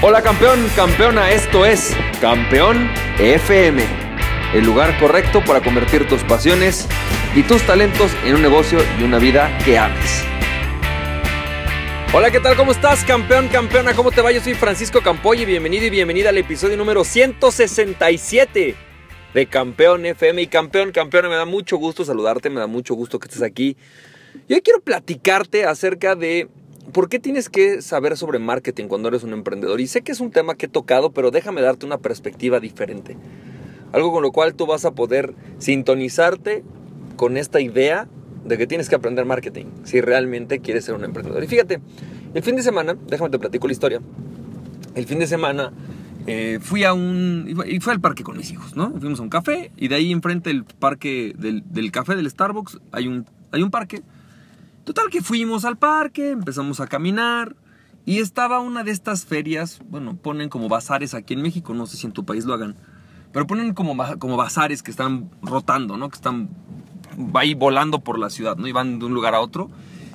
Hola campeón, campeona, esto es Campeón FM, el lugar correcto para convertir tus pasiones y tus talentos en un negocio y una vida que ames. Hola, ¿qué tal? ¿Cómo estás, campeón, campeona? ¿Cómo te va? Yo soy Francisco Campoy y bienvenido y bienvenida al episodio número 167 de Campeón FM. Y campeón, campeona, me da mucho gusto saludarte, me da mucho gusto que estés aquí. Y hoy quiero platicarte acerca de ¿Por qué tienes que saber sobre marketing cuando eres un emprendedor? Y sé que es un tema que he tocado, pero déjame darte una perspectiva diferente. Algo con lo cual tú vas a poder sintonizarte con esta idea de que tienes que aprender marketing si realmente quieres ser un emprendedor. Y fíjate, el fin de semana, déjame te platico la historia. El fin de semana eh, fui a un. Y fui al parque con mis hijos, ¿no? Fuimos a un café y de ahí enfrente del parque, del, del café del Starbucks, hay un, hay un parque Total que fuimos al parque, empezamos a caminar y estaba una de estas ferias, bueno, ponen como bazares aquí en México, no sé si en tu país lo hagan, pero ponen como, como bazares que están rotando, ¿no? Que están ahí volando por la ciudad, ¿no? Y van de un lugar a otro.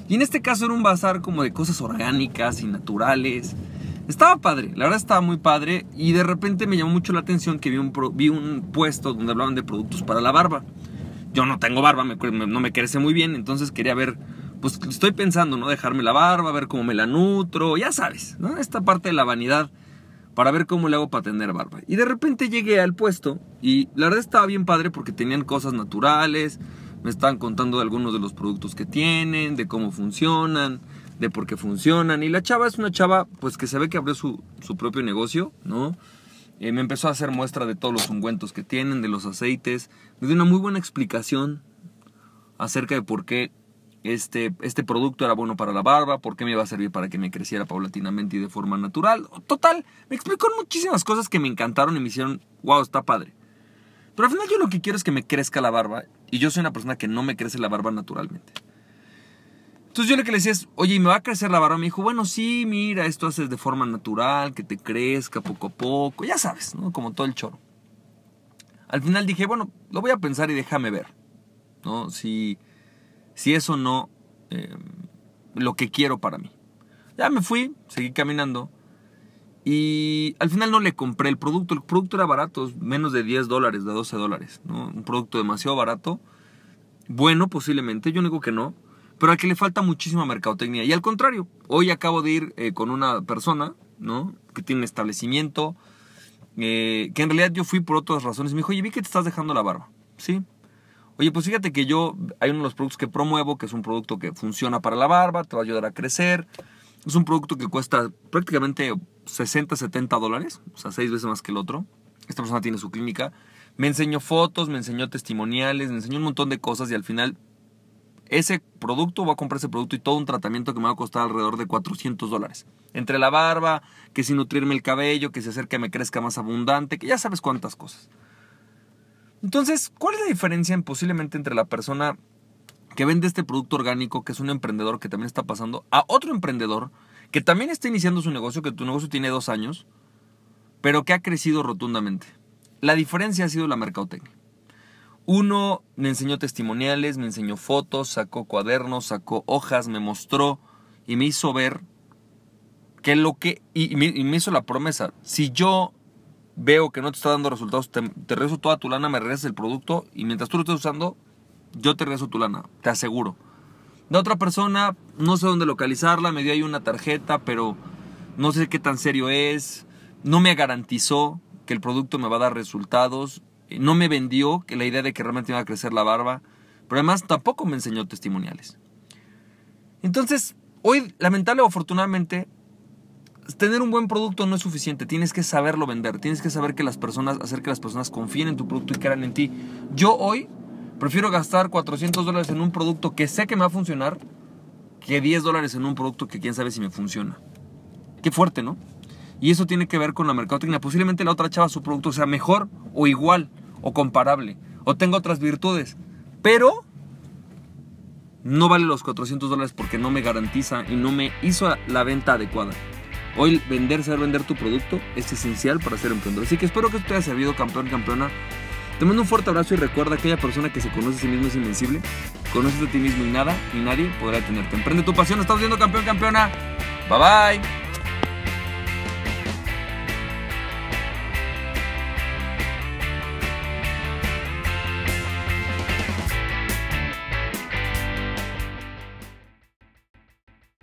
Y en este caso era un bazar como de cosas orgánicas y naturales. Estaba padre, la verdad estaba muy padre y de repente me llamó mucho la atención que vi un, vi un puesto donde hablaban de productos para la barba. Yo no tengo barba, no me crece muy bien, entonces quería ver pues estoy pensando, ¿no? Dejarme la barba, ver cómo me la nutro, ya sabes, ¿no? Esta parte de la vanidad para ver cómo le hago para tener barba. Y de repente llegué al puesto y la verdad estaba bien padre porque tenían cosas naturales, me estaban contando de algunos de los productos que tienen, de cómo funcionan, de por qué funcionan. Y la chava es una chava, pues que se ve que abrió su, propio negocio, ¿no? Eh, me empezó a hacer muestra de todos los ungüentos que tienen, de los aceites. Me dio una muy buena explicación acerca de por qué este, este producto era bueno para la barba, por qué me iba a servir para que me creciera paulatinamente y de forma natural. Total, me explicó muchísimas cosas que me encantaron y me hicieron, wow, está padre. Pero al final yo lo que quiero es que me crezca la barba y yo soy una persona que no me crece la barba naturalmente. Entonces yo lo que le decía es, oye, ¿y me va a crecer la barba? Me dijo, bueno, sí, mira, esto haces de forma natural, que te crezca poco a poco, ya sabes, ¿no? Como todo el choro. Al final dije, bueno, lo voy a pensar y déjame ver, ¿no? Si si eso no eh, lo que quiero para mí. Ya me fui, seguí caminando y al final no le compré el producto. El producto era barato, menos de 10 dólares, de 12 dólares. ¿no? Un producto demasiado barato. Bueno, posiblemente, yo digo que no, pero al que le falta muchísima mercadotecnia. Y al contrario, hoy acabo de ir eh, con una persona ¿no? que tiene un establecimiento, eh, que en realidad yo fui por otras razones. Me dijo, oye, vi que te estás dejando la barba. Sí, Oye, pues fíjate que yo, hay uno de los productos que promuevo, que es un producto que funciona para la barba, te va a ayudar a crecer. Es un producto que cuesta prácticamente 60, 70 dólares, o sea, seis veces más que el otro. Esta persona tiene su clínica. Me enseñó fotos, me enseñó testimoniales, me enseñó un montón de cosas y al final ese producto, voy a comprar ese producto y todo un tratamiento que me va a costar alrededor de 400 dólares. Entre la barba, que si nutrirme el cabello, que se acerque me crezca más abundante, que ya sabes cuántas cosas. Entonces, ¿cuál es la diferencia posiblemente entre la persona que vende este producto orgánico, que es un emprendedor que también está pasando, a otro emprendedor que también está iniciando su negocio, que tu negocio tiene dos años, pero que ha crecido rotundamente? La diferencia ha sido la mercadotecnia. Uno me enseñó testimoniales, me enseñó fotos, sacó cuadernos, sacó hojas, me mostró y me hizo ver que lo que... Y me, y me hizo la promesa, si yo veo que no te está dando resultados, te, regreso toda tu lana, me regresas el producto y mientras tú lo estés usando, yo te regreso tu lana, te aseguro. De otra persona, no sé dónde localizarla, me dio ahí una tarjeta, pero no sé qué tan serio es, no me garantizó que el producto me va a dar resultados, no me vendió que la idea de que realmente iba a crecer la barba, pero además tampoco me enseñó testimoniales. Entonces, hoy, lamentable o afortunadamente, tener un buen producto no es suficiente, tienes que saberlo vender, tienes que saber que las personas, hacer que las personas confíen en tu producto y crean en ti. Yo hoy prefiero gastar 400 dólares en un producto que sé que me va a funcionar que 10 dólares en un producto que quién sabe si me funciona. Qué fuerte, ¿no? Y eso tiene que ver con la mercadotecnia. Posiblemente la otra chava su producto sea mejor o igual o comparable o tenga otras virtudes, pero no vale los 400 dólares porque no me garantiza y no me hizo la venta adecuada. Hoy vender, saber vender tu producto es esencial para ser emprendedor. Así que espero que esto te haya servido, campeón, campeona. Te mando un fuerte abrazo y recuerda que aquella persona que se conoce a sí mismo es invencible. Conoces a ti mismo y nada y nadie podrá detenerte. Emprende tu pasión, estás viendo campeón, campeona. Bye bye.